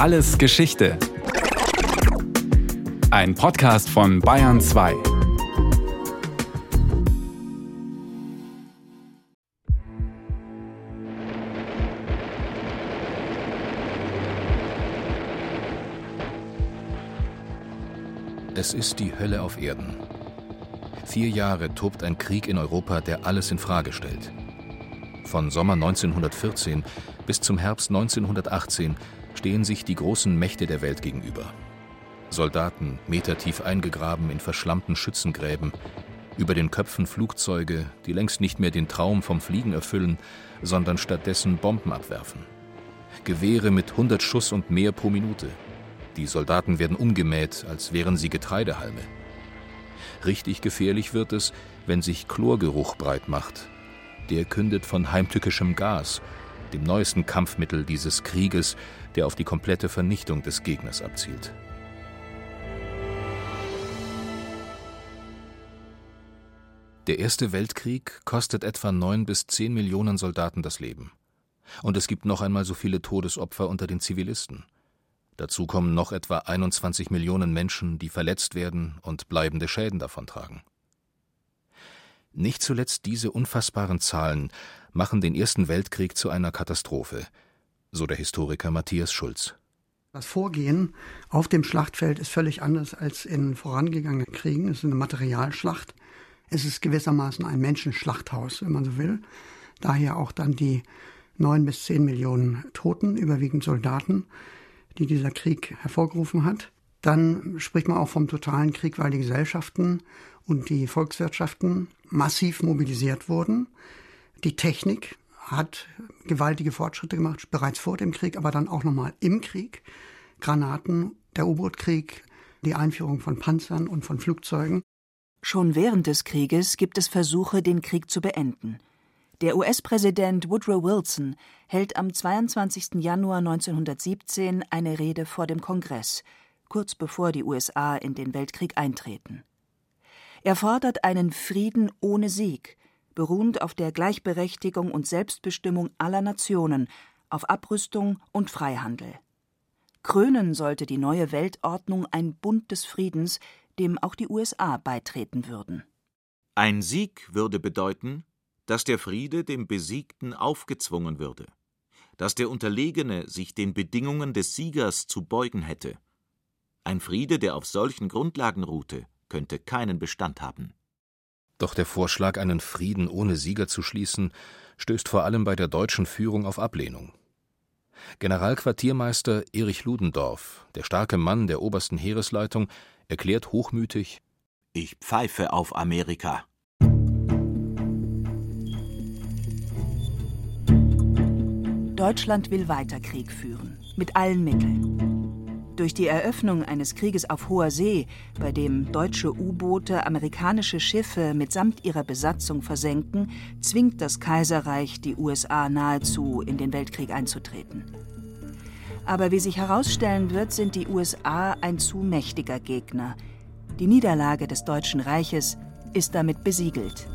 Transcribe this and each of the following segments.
Alles Geschichte. Ein Podcast von Bayern 2. Es ist die Hölle auf Erden. Vier Jahre tobt ein Krieg in Europa, der alles in Frage stellt. Von Sommer 1914 bis zum Herbst 1918 stehen sich die großen Mächte der Welt gegenüber. Soldaten, metertief eingegraben in verschlammten Schützengräben, über den Köpfen Flugzeuge, die längst nicht mehr den Traum vom Fliegen erfüllen, sondern stattdessen Bomben abwerfen. Gewehre mit 100 Schuss und mehr pro Minute. Die Soldaten werden umgemäht, als wären sie Getreidehalme. Richtig gefährlich wird es, wenn sich Chlorgeruch breit macht. Der kündet von heimtückischem Gas, dem neuesten Kampfmittel dieses Krieges, der auf die komplette Vernichtung des Gegners abzielt. Der Erste Weltkrieg kostet etwa neun bis zehn Millionen Soldaten das Leben. Und es gibt noch einmal so viele Todesopfer unter den Zivilisten. Dazu kommen noch etwa 21 Millionen Menschen, die verletzt werden und bleibende Schäden davontragen. Nicht zuletzt diese unfassbaren Zahlen machen den Ersten Weltkrieg zu einer Katastrophe, so der Historiker Matthias Schulz. Das Vorgehen auf dem Schlachtfeld ist völlig anders als in vorangegangenen Kriegen. Es ist eine Materialschlacht. Es ist gewissermaßen ein Menschenschlachthaus, wenn man so will. Daher auch dann die neun bis zehn Millionen Toten, überwiegend Soldaten, die dieser Krieg hervorgerufen hat. Dann spricht man auch vom totalen Krieg, weil die Gesellschaften und die Volkswirtschaften massiv mobilisiert wurden. Die Technik hat gewaltige Fortschritte gemacht, bereits vor dem Krieg, aber dann auch nochmal im Krieg. Granaten, der U-Boot-Krieg, die Einführung von Panzern und von Flugzeugen. Schon während des Krieges gibt es Versuche, den Krieg zu beenden. Der US-Präsident Woodrow Wilson hält am 22. Januar 1917 eine Rede vor dem Kongress, kurz bevor die USA in den Weltkrieg eintreten. Er fordert einen Frieden ohne Sieg, beruhend auf der Gleichberechtigung und Selbstbestimmung aller Nationen, auf Abrüstung und Freihandel. Krönen sollte die neue Weltordnung ein Bund des Friedens, dem auch die USA beitreten würden. Ein Sieg würde bedeuten, dass der Friede dem Besiegten aufgezwungen würde, dass der Unterlegene sich den Bedingungen des Siegers zu beugen hätte. Ein Friede, der auf solchen Grundlagen ruhte, könnte keinen Bestand haben. Doch der Vorschlag, einen Frieden ohne Sieger zu schließen, stößt vor allem bei der deutschen Führung auf Ablehnung. Generalquartiermeister Erich Ludendorff, der starke Mann der obersten Heeresleitung, erklärt hochmütig Ich pfeife auf Amerika. Deutschland will weiter Krieg führen, mit allen Mitteln. Durch die Eröffnung eines Krieges auf hoher See, bei dem deutsche U-Boote amerikanische Schiffe mitsamt ihrer Besatzung versenken, zwingt das Kaiserreich die USA nahezu in den Weltkrieg einzutreten. Aber wie sich herausstellen wird, sind die USA ein zu mächtiger Gegner. Die Niederlage des Deutschen Reiches ist damit besiegelt.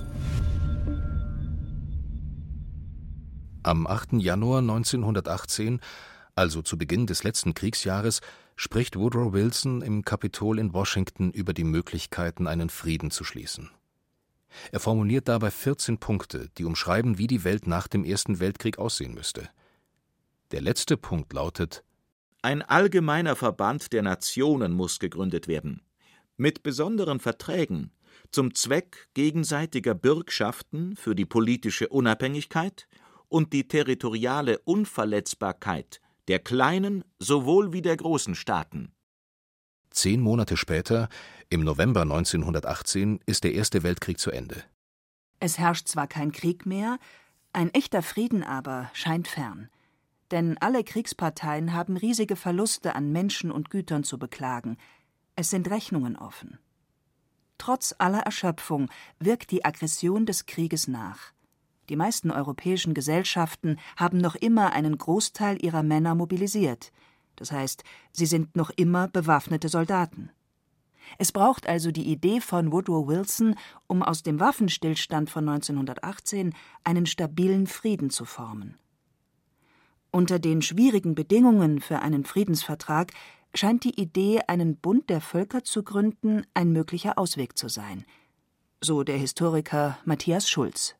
Am 8. Januar 1918, also zu Beginn des letzten Kriegsjahres, spricht Woodrow Wilson im Kapitol in Washington über die Möglichkeiten, einen Frieden zu schließen. Er formuliert dabei 14 Punkte, die umschreiben, wie die Welt nach dem Ersten Weltkrieg aussehen müsste. Der letzte Punkt lautet Ein allgemeiner Verband der Nationen muss gegründet werden, mit besonderen Verträgen zum Zweck gegenseitiger Bürgschaften für die politische Unabhängigkeit und die territoriale Unverletzbarkeit der kleinen sowohl wie der großen Staaten. Zehn Monate später, im November 1918, ist der Erste Weltkrieg zu Ende. Es herrscht zwar kein Krieg mehr, ein echter Frieden aber scheint fern. Denn alle Kriegsparteien haben riesige Verluste an Menschen und Gütern zu beklagen. Es sind Rechnungen offen. Trotz aller Erschöpfung wirkt die Aggression des Krieges nach. Die meisten europäischen Gesellschaften haben noch immer einen Großteil ihrer Männer mobilisiert, das heißt, sie sind noch immer bewaffnete Soldaten. Es braucht also die Idee von Woodrow Wilson, um aus dem Waffenstillstand von 1918 einen stabilen Frieden zu formen. Unter den schwierigen Bedingungen für einen Friedensvertrag scheint die Idee, einen Bund der Völker zu gründen, ein möglicher Ausweg zu sein. So der Historiker Matthias Schulz.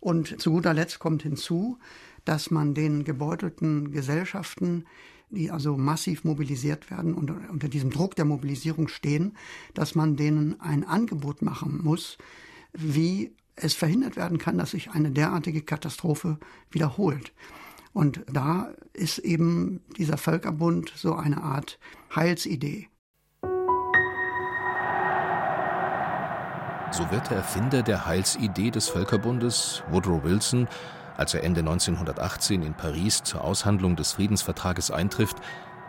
Und zu guter Letzt kommt hinzu, dass man den gebeutelten Gesellschaften, die also massiv mobilisiert werden und unter diesem Druck der Mobilisierung stehen, dass man denen ein Angebot machen muss, wie es verhindert werden kann, dass sich eine derartige Katastrophe wiederholt. Und da ist eben dieser Völkerbund so eine Art Heilsidee. So wird der Erfinder der Heilsidee des Völkerbundes, Woodrow Wilson, als er Ende 1918 in Paris zur Aushandlung des Friedensvertrages eintrifft,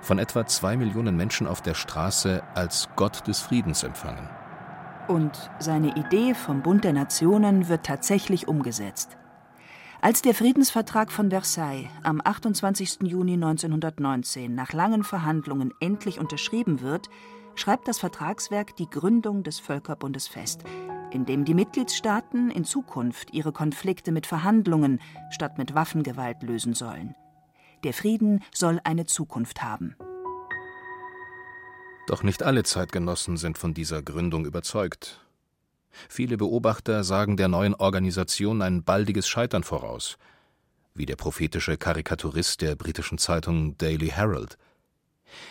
von etwa zwei Millionen Menschen auf der Straße als Gott des Friedens empfangen. Und seine Idee vom Bund der Nationen wird tatsächlich umgesetzt. Als der Friedensvertrag von Versailles am 28. Juni 1919 nach langen Verhandlungen endlich unterschrieben wird, schreibt das Vertragswerk die Gründung des Völkerbundes fest, in dem die Mitgliedstaaten in Zukunft ihre Konflikte mit Verhandlungen statt mit Waffengewalt lösen sollen. Der Frieden soll eine Zukunft haben. Doch nicht alle Zeitgenossen sind von dieser Gründung überzeugt. Viele Beobachter sagen der neuen Organisation ein baldiges Scheitern voraus, wie der prophetische Karikaturist der britischen Zeitung Daily Herald.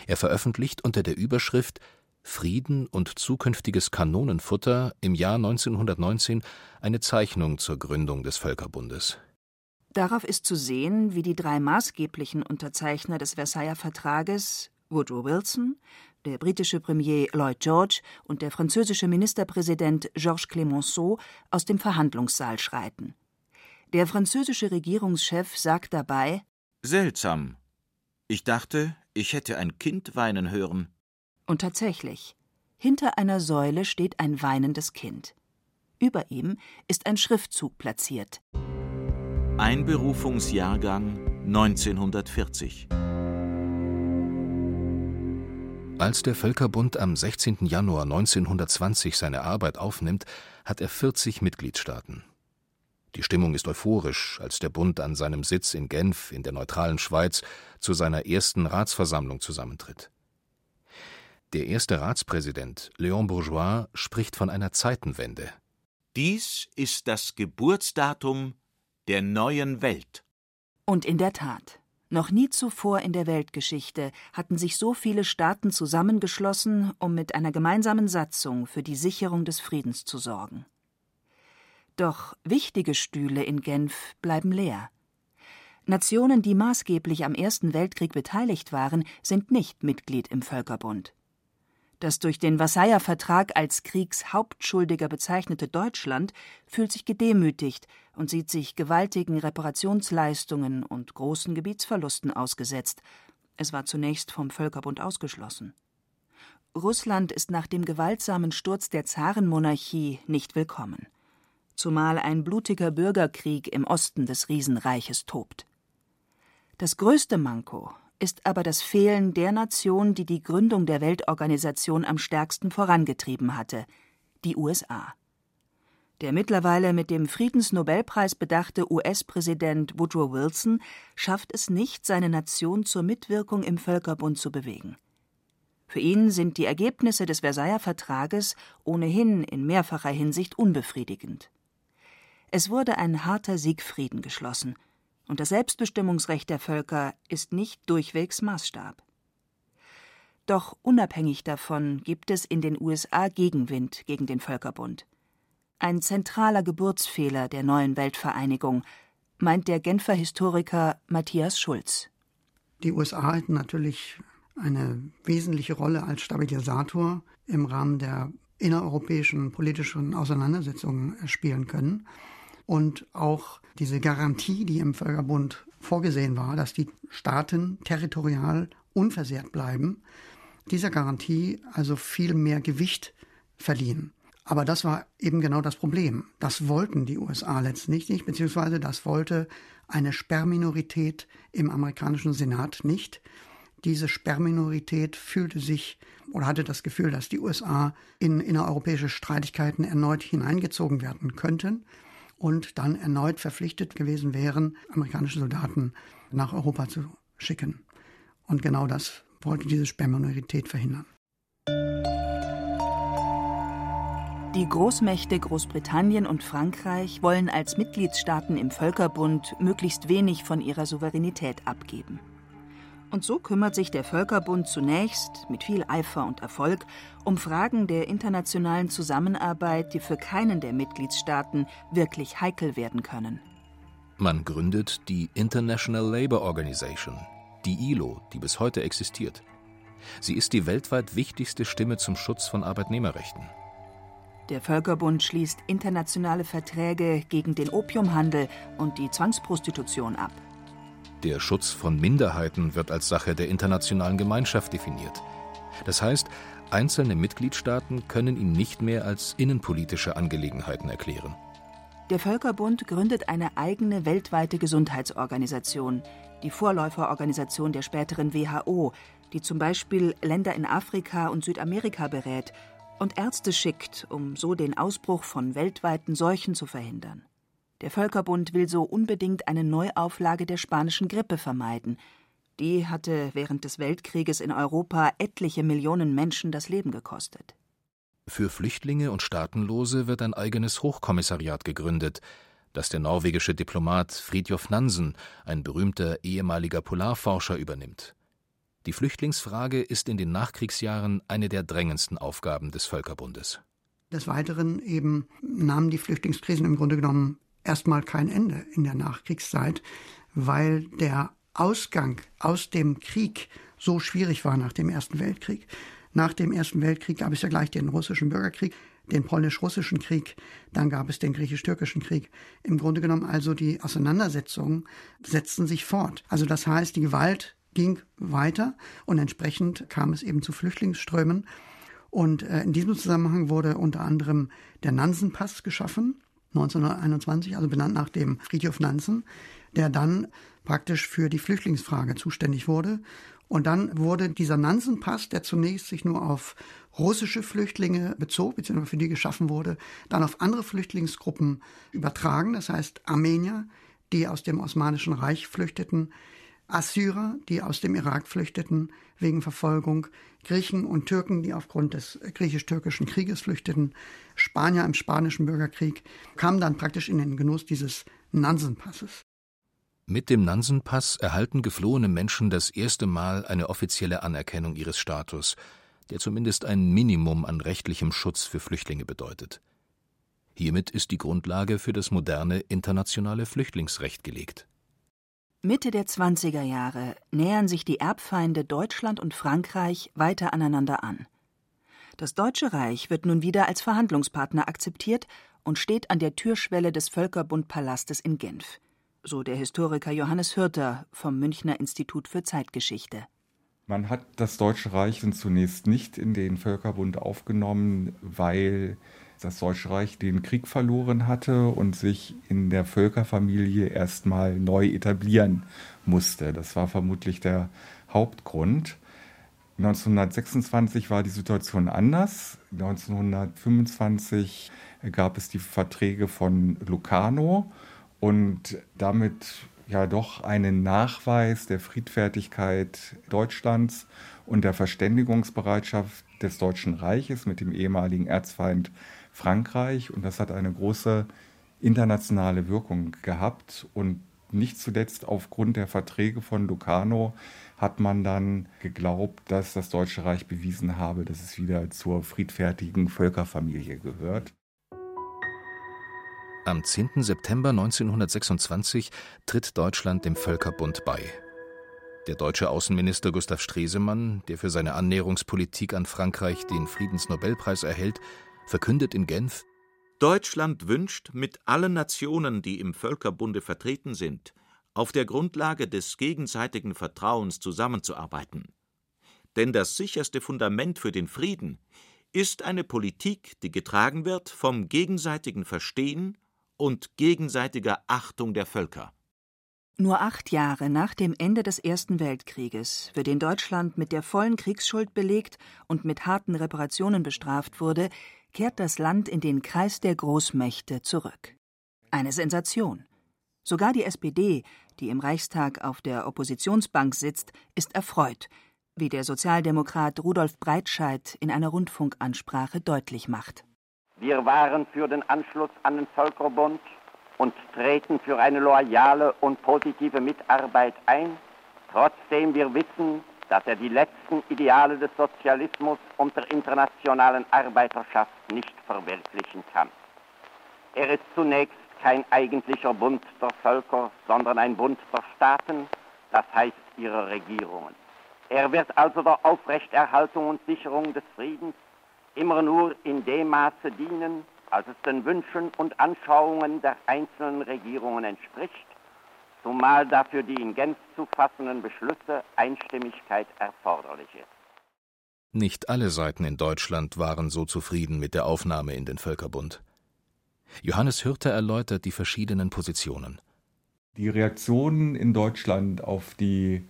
Er veröffentlicht unter der Überschrift Frieden und zukünftiges Kanonenfutter im Jahr 1919 eine Zeichnung zur Gründung des Völkerbundes. Darauf ist zu sehen, wie die drei maßgeblichen Unterzeichner des Versailler Vertrages Woodrow Wilson, der britische Premier Lloyd George und der französische Ministerpräsident Georges Clemenceau aus dem Verhandlungssaal schreiten. Der französische Regierungschef sagt dabei Seltsam. Ich dachte, ich hätte ein Kind weinen hören. Und tatsächlich, hinter einer Säule steht ein weinendes Kind. Über ihm ist ein Schriftzug platziert. Einberufungsjahrgang 1940. Als der Völkerbund am 16. Januar 1920 seine Arbeit aufnimmt, hat er 40 Mitgliedstaaten. Die Stimmung ist euphorisch, als der Bund an seinem Sitz in Genf in der neutralen Schweiz zu seiner ersten Ratsversammlung zusammentritt. Der erste Ratspräsident, Léon Bourgeois, spricht von einer Zeitenwende. Dies ist das Geburtsdatum der neuen Welt. Und in der Tat, noch nie zuvor in der Weltgeschichte hatten sich so viele Staaten zusammengeschlossen, um mit einer gemeinsamen Satzung für die Sicherung des Friedens zu sorgen. Doch wichtige Stühle in Genf bleiben leer. Nationen, die maßgeblich am Ersten Weltkrieg beteiligt waren, sind nicht Mitglied im Völkerbund. Das durch den Versailler Vertrag als Kriegshauptschuldiger bezeichnete Deutschland fühlt sich gedemütigt und sieht sich gewaltigen Reparationsleistungen und großen Gebietsverlusten ausgesetzt. Es war zunächst vom Völkerbund ausgeschlossen. Russland ist nach dem gewaltsamen Sturz der Zarenmonarchie nicht willkommen, zumal ein blutiger Bürgerkrieg im Osten des Riesenreiches tobt. Das größte Manko ist aber das Fehlen der Nation, die die Gründung der Weltorganisation am stärksten vorangetrieben hatte, die USA. Der mittlerweile mit dem Friedensnobelpreis bedachte US-Präsident Woodrow Wilson schafft es nicht, seine Nation zur Mitwirkung im Völkerbund zu bewegen. Für ihn sind die Ergebnisse des Versailler Vertrages ohnehin in mehrfacher Hinsicht unbefriedigend. Es wurde ein harter Siegfrieden geschlossen – und das Selbstbestimmungsrecht der Völker ist nicht durchwegs Maßstab. Doch unabhängig davon gibt es in den USA Gegenwind gegen den Völkerbund. Ein zentraler Geburtsfehler der neuen Weltvereinigung, meint der Genfer Historiker Matthias Schulz. Die USA hätten natürlich eine wesentliche Rolle als Stabilisator im Rahmen der innereuropäischen politischen Auseinandersetzungen spielen können und auch diese Garantie, die im Völkerbund vorgesehen war, dass die Staaten territorial unversehrt bleiben, dieser Garantie also viel mehr Gewicht verliehen. Aber das war eben genau das Problem. Das wollten die USA letztlich nicht, beziehungsweise das wollte eine Sperrminorität im amerikanischen Senat nicht. Diese Sperrminorität fühlte sich oder hatte das Gefühl, dass die USA in innereuropäische Streitigkeiten erneut hineingezogen werden könnten und dann erneut verpflichtet gewesen wären, amerikanische Soldaten nach Europa zu schicken. Und genau das wollte diese Sperrminorität verhindern. Die Großmächte Großbritannien und Frankreich wollen als Mitgliedstaaten im Völkerbund möglichst wenig von ihrer Souveränität abgeben. Und so kümmert sich der Völkerbund zunächst mit viel Eifer und Erfolg um Fragen der internationalen Zusammenarbeit, die für keinen der Mitgliedstaaten wirklich heikel werden können. Man gründet die International Labour Organization, die ILO, die bis heute existiert. Sie ist die weltweit wichtigste Stimme zum Schutz von Arbeitnehmerrechten. Der Völkerbund schließt internationale Verträge gegen den Opiumhandel und die Zwangsprostitution ab. Der Schutz von Minderheiten wird als Sache der internationalen Gemeinschaft definiert. Das heißt, einzelne Mitgliedstaaten können ihn nicht mehr als innenpolitische Angelegenheiten erklären. Der Völkerbund gründet eine eigene weltweite Gesundheitsorganisation, die Vorläuferorganisation der späteren WHO, die zum Beispiel Länder in Afrika und Südamerika berät und Ärzte schickt, um so den Ausbruch von weltweiten Seuchen zu verhindern. Der Völkerbund will so unbedingt eine Neuauflage der spanischen Grippe vermeiden. Die hatte während des Weltkrieges in Europa etliche Millionen Menschen das Leben gekostet. Für Flüchtlinge und Staatenlose wird ein eigenes Hochkommissariat gegründet, das der norwegische Diplomat Fridtjof Nansen, ein berühmter ehemaliger Polarforscher, übernimmt. Die Flüchtlingsfrage ist in den Nachkriegsjahren eine der drängendsten Aufgaben des Völkerbundes. Des Weiteren eben nahmen die Flüchtlingskrisen im Grunde genommen erstmal kein Ende in der Nachkriegszeit, weil der Ausgang aus dem Krieg so schwierig war nach dem Ersten Weltkrieg. Nach dem Ersten Weltkrieg gab es ja gleich den russischen Bürgerkrieg, den polnisch-russischen Krieg, dann gab es den griechisch-türkischen Krieg. Im Grunde genommen also die Auseinandersetzungen setzten sich fort. Also das heißt, die Gewalt ging weiter und entsprechend kam es eben zu Flüchtlingsströmen. Und äh, in diesem Zusammenhang wurde unter anderem der Nansen-Pass geschaffen. 1921, also benannt nach dem Friedhof Nansen, der dann praktisch für die Flüchtlingsfrage zuständig wurde. Und dann wurde dieser Nansen-Pass, der zunächst sich nur auf russische Flüchtlinge bezog, beziehungsweise für die geschaffen wurde, dann auf andere Flüchtlingsgruppen übertragen, das heißt Armenier, die aus dem Osmanischen Reich flüchteten, Assyrer, die aus dem Irak flüchteten wegen Verfolgung, Griechen und Türken, die aufgrund des griechisch-türkischen Krieges flüchteten, Spanier im spanischen Bürgerkrieg, kamen dann praktisch in den Genuss dieses Nansenpasses. Mit dem Nansenpass erhalten geflohene Menschen das erste Mal eine offizielle Anerkennung ihres Status, der zumindest ein Minimum an rechtlichem Schutz für Flüchtlinge bedeutet. Hiermit ist die Grundlage für das moderne internationale Flüchtlingsrecht gelegt. Mitte der 20er Jahre nähern sich die Erbfeinde Deutschland und Frankreich weiter aneinander an. Das Deutsche Reich wird nun wieder als Verhandlungspartner akzeptiert und steht an der Türschwelle des Völkerbundpalastes in Genf, so der Historiker Johannes Hürter vom Münchner Institut für Zeitgeschichte. Man hat das Deutsche Reich zunächst nicht in den Völkerbund aufgenommen, weil das Deutsche Reich den Krieg verloren hatte und sich in der Völkerfamilie erstmal neu etablieren musste. Das war vermutlich der Hauptgrund. 1926 war die Situation anders. 1925 gab es die Verträge von Locarno und damit ja doch einen Nachweis der Friedfertigkeit Deutschlands und der Verständigungsbereitschaft des Deutschen Reiches mit dem ehemaligen Erzfeind Frankreich und das hat eine große internationale Wirkung gehabt und nicht zuletzt aufgrund der Verträge von Locarno hat man dann geglaubt, dass das Deutsche Reich bewiesen habe, dass es wieder zur friedfertigen Völkerfamilie gehört. Am 10. September 1926 tritt Deutschland dem Völkerbund bei. Der deutsche Außenminister Gustav Stresemann, der für seine Annäherungspolitik an Frankreich den Friedensnobelpreis erhält, verkündet in Genf Deutschland wünscht, mit allen Nationen, die im Völkerbunde vertreten sind, auf der Grundlage des gegenseitigen Vertrauens zusammenzuarbeiten. Denn das sicherste Fundament für den Frieden ist eine Politik, die getragen wird vom gegenseitigen Verstehen und gegenseitiger Achtung der Völker. Nur acht Jahre nach dem Ende des Ersten Weltkrieges, für den Deutschland mit der vollen Kriegsschuld belegt und mit harten Reparationen bestraft wurde, kehrt das Land in den Kreis der Großmächte zurück. Eine Sensation. Sogar die SPD, die im Reichstag auf der Oppositionsbank sitzt, ist erfreut, wie der Sozialdemokrat Rudolf Breitscheid in einer Rundfunkansprache deutlich macht. Wir waren für den Anschluss an den Völkerbund und treten für eine loyale und positive Mitarbeit ein, trotzdem wir wissen, dass er die letzten Ideale des Sozialismus und der internationalen Arbeiterschaft nicht verwirklichen kann. Er ist zunächst kein eigentlicher Bund der Völker, sondern ein Bund der Staaten, das heißt ihrer Regierungen. Er wird also der Aufrechterhaltung und Sicherung des Friedens immer nur in dem Maße dienen, als es den Wünschen und Anschauungen der einzelnen Regierungen entspricht, zumal dafür die in Genf zu fassenden Beschlüsse Einstimmigkeit erforderlich ist. Nicht alle Seiten in Deutschland waren so zufrieden mit der Aufnahme in den Völkerbund. Johannes Hürter erläutert die verschiedenen Positionen. Die Reaktionen in Deutschland auf die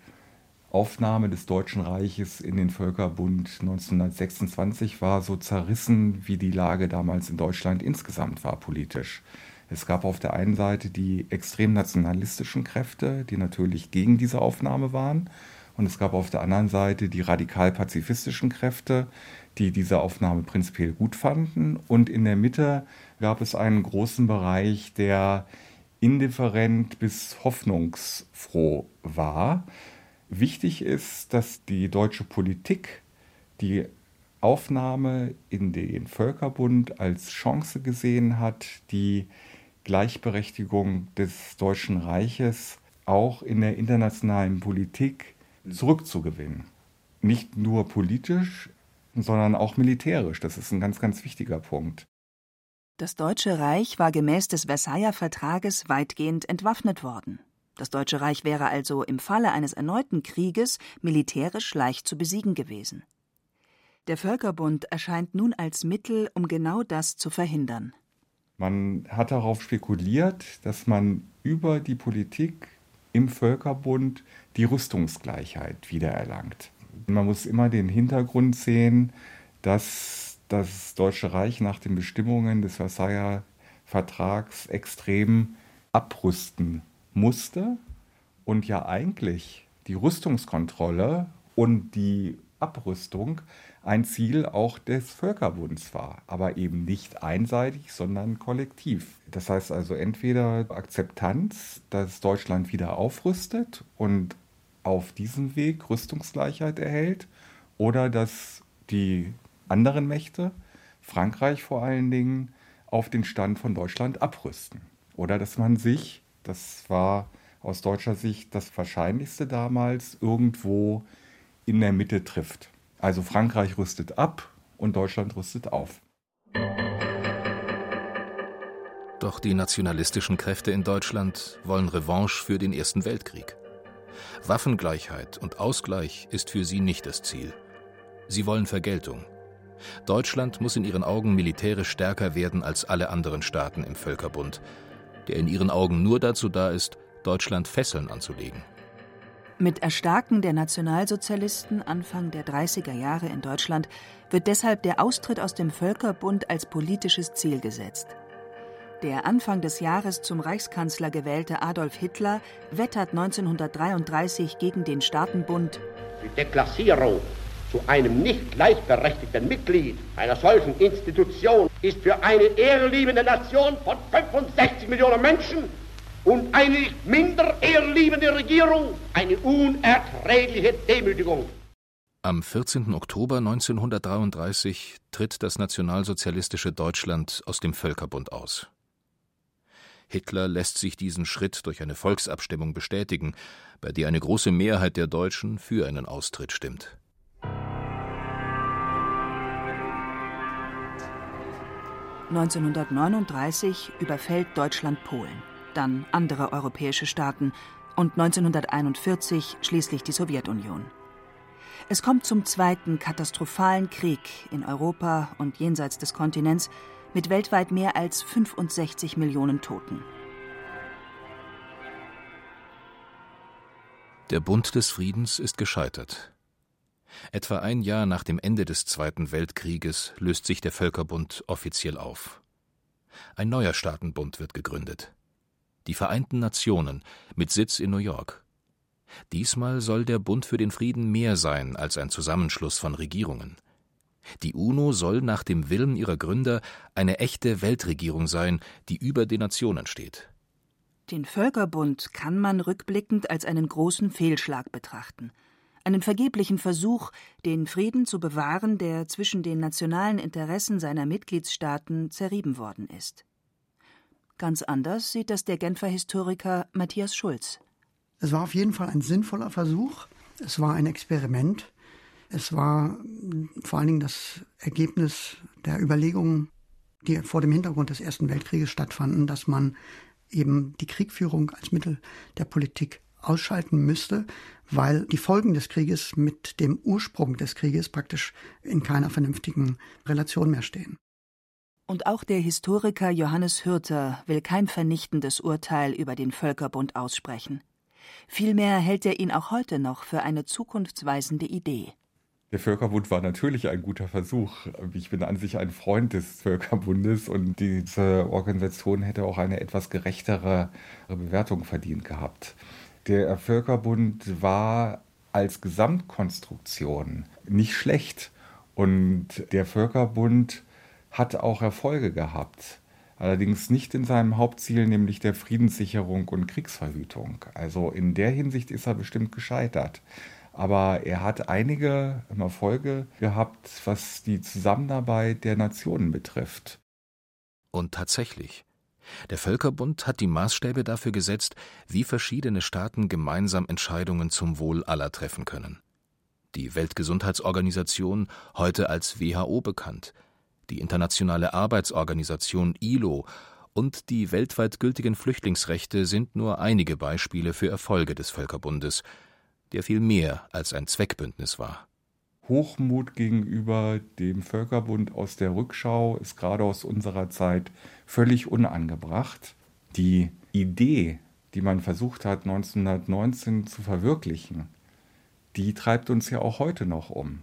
Aufnahme des Deutschen Reiches in den Völkerbund 1926 war so zerrissen, wie die Lage damals in Deutschland insgesamt war politisch. Es gab auf der einen Seite die extrem nationalistischen Kräfte, die natürlich gegen diese Aufnahme waren. Und es gab auf der anderen Seite die radikal-pazifistischen Kräfte, die diese Aufnahme prinzipiell gut fanden. Und in der Mitte gab es einen großen Bereich, der indifferent bis hoffnungsfroh war. Wichtig ist, dass die deutsche Politik die Aufnahme in den Völkerbund als Chance gesehen hat, die Gleichberechtigung des Deutschen Reiches auch in der internationalen Politik zurückzugewinnen. Nicht nur politisch, sondern auch militärisch. Das ist ein ganz, ganz wichtiger Punkt. Das Deutsche Reich war gemäß des Versailler Vertrages weitgehend entwaffnet worden. Das Deutsche Reich wäre also im Falle eines erneuten Krieges militärisch leicht zu besiegen gewesen. Der Völkerbund erscheint nun als Mittel, um genau das zu verhindern. Man hat darauf spekuliert, dass man über die Politik im Völkerbund die Rüstungsgleichheit wiedererlangt. Man muss immer den Hintergrund sehen, dass das Deutsche Reich nach den Bestimmungen des Versailler Vertrags extrem abrüsten musste und ja eigentlich die Rüstungskontrolle und die Abrüstung ein Ziel auch des Völkerbunds war, aber eben nicht einseitig, sondern kollektiv. Das heißt also entweder Akzeptanz, dass Deutschland wieder aufrüstet und auf diesem Weg Rüstungsgleichheit erhält, oder dass die anderen Mächte, Frankreich vor allen Dingen, auf den Stand von Deutschland abrüsten. Oder dass man sich das war aus deutscher Sicht das Wahrscheinlichste damals, irgendwo in der Mitte trifft. Also Frankreich rüstet ab und Deutschland rüstet auf. Doch die nationalistischen Kräfte in Deutschland wollen Revanche für den Ersten Weltkrieg. Waffengleichheit und Ausgleich ist für sie nicht das Ziel. Sie wollen Vergeltung. Deutschland muss in ihren Augen militärisch stärker werden als alle anderen Staaten im Völkerbund der in ihren Augen nur dazu da ist, Deutschland Fesseln anzulegen. Mit Erstarken der Nationalsozialisten Anfang der 30er Jahre in Deutschland wird deshalb der Austritt aus dem Völkerbund als politisches Ziel gesetzt. Der Anfang des Jahres zum Reichskanzler gewählte Adolf Hitler wettert 1933 gegen den Staatenbund. Die Deklassierung zu einem nicht gleichberechtigten Mitglied einer solchen Institution ist für eine ehrliebende Nation von 65 Millionen Menschen und eine minder ehrliebende Regierung eine unerträgliche Demütigung. Am 14. Oktober 1933 tritt das nationalsozialistische Deutschland aus dem Völkerbund aus. Hitler lässt sich diesen Schritt durch eine Volksabstimmung bestätigen, bei der eine große Mehrheit der Deutschen für einen Austritt stimmt. 1939 überfällt Deutschland Polen, dann andere europäische Staaten und 1941 schließlich die Sowjetunion. Es kommt zum zweiten katastrophalen Krieg in Europa und jenseits des Kontinents mit weltweit mehr als 65 Millionen Toten. Der Bund des Friedens ist gescheitert. Etwa ein Jahr nach dem Ende des Zweiten Weltkrieges löst sich der Völkerbund offiziell auf. Ein neuer Staatenbund wird gegründet. Die Vereinten Nationen mit Sitz in New York. Diesmal soll der Bund für den Frieden mehr sein als ein Zusammenschluss von Regierungen. Die UNO soll nach dem Willen ihrer Gründer eine echte Weltregierung sein, die über den Nationen steht. Den Völkerbund kann man rückblickend als einen großen Fehlschlag betrachten. Einen vergeblichen Versuch, den Frieden zu bewahren, der zwischen den nationalen Interessen seiner Mitgliedstaaten zerrieben worden ist. Ganz anders sieht das der Genfer Historiker Matthias Schulz. Es war auf jeden Fall ein sinnvoller Versuch. Es war ein Experiment. Es war vor allen Dingen das Ergebnis der Überlegungen, die vor dem Hintergrund des Ersten Weltkrieges stattfanden, dass man eben die Kriegführung als Mittel der Politik ausschalten müsste, weil die Folgen des Krieges mit dem Ursprung des Krieges praktisch in keiner vernünftigen Relation mehr stehen. Und auch der Historiker Johannes Hürter will kein vernichtendes Urteil über den Völkerbund aussprechen. Vielmehr hält er ihn auch heute noch für eine zukunftsweisende Idee. Der Völkerbund war natürlich ein guter Versuch. Ich bin an sich ein Freund des Völkerbundes und diese Organisation hätte auch eine etwas gerechtere Bewertung verdient gehabt. Der Völkerbund war als Gesamtkonstruktion nicht schlecht und der Völkerbund hat auch Erfolge gehabt. Allerdings nicht in seinem Hauptziel, nämlich der Friedenssicherung und Kriegsverhütung. Also in der Hinsicht ist er bestimmt gescheitert. Aber er hat einige Erfolge gehabt, was die Zusammenarbeit der Nationen betrifft. Und tatsächlich. Der Völkerbund hat die Maßstäbe dafür gesetzt, wie verschiedene Staaten gemeinsam Entscheidungen zum Wohl aller treffen können. Die Weltgesundheitsorganisation, heute als WHO bekannt, die Internationale Arbeitsorganisation ILO und die weltweit gültigen Flüchtlingsrechte sind nur einige Beispiele für Erfolge des Völkerbundes, der viel mehr als ein Zweckbündnis war. Hochmut gegenüber dem Völkerbund aus der Rückschau ist gerade aus unserer Zeit völlig unangebracht. Die Idee, die man versucht hat 1919 zu verwirklichen, die treibt uns ja auch heute noch um.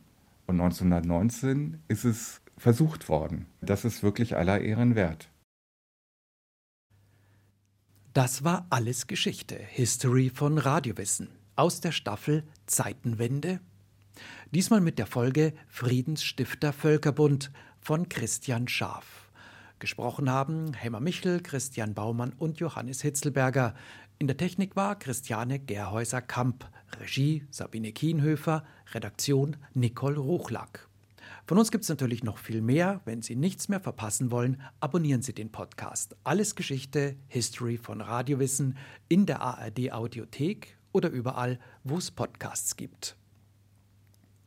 Und 1919 ist es versucht worden. Das ist wirklich aller Ehren wert. Das war alles Geschichte, History von Radiowissen aus der Staffel Zeitenwende. Diesmal mit der Folge Friedensstifter Völkerbund von Christian Schaaf. Gesprochen haben Hemmer Michel, Christian Baumann und Johannes Hitzelberger. In der Technik war Christiane Gerhäuser-Kamp, Regie Sabine Kienhöfer, Redaktion Nicole Ruchlack. Von uns gibt es natürlich noch viel mehr. Wenn Sie nichts mehr verpassen wollen, abonnieren Sie den Podcast. Alles Geschichte, History von Radiowissen in der ARD Audiothek oder überall, wo es Podcasts gibt.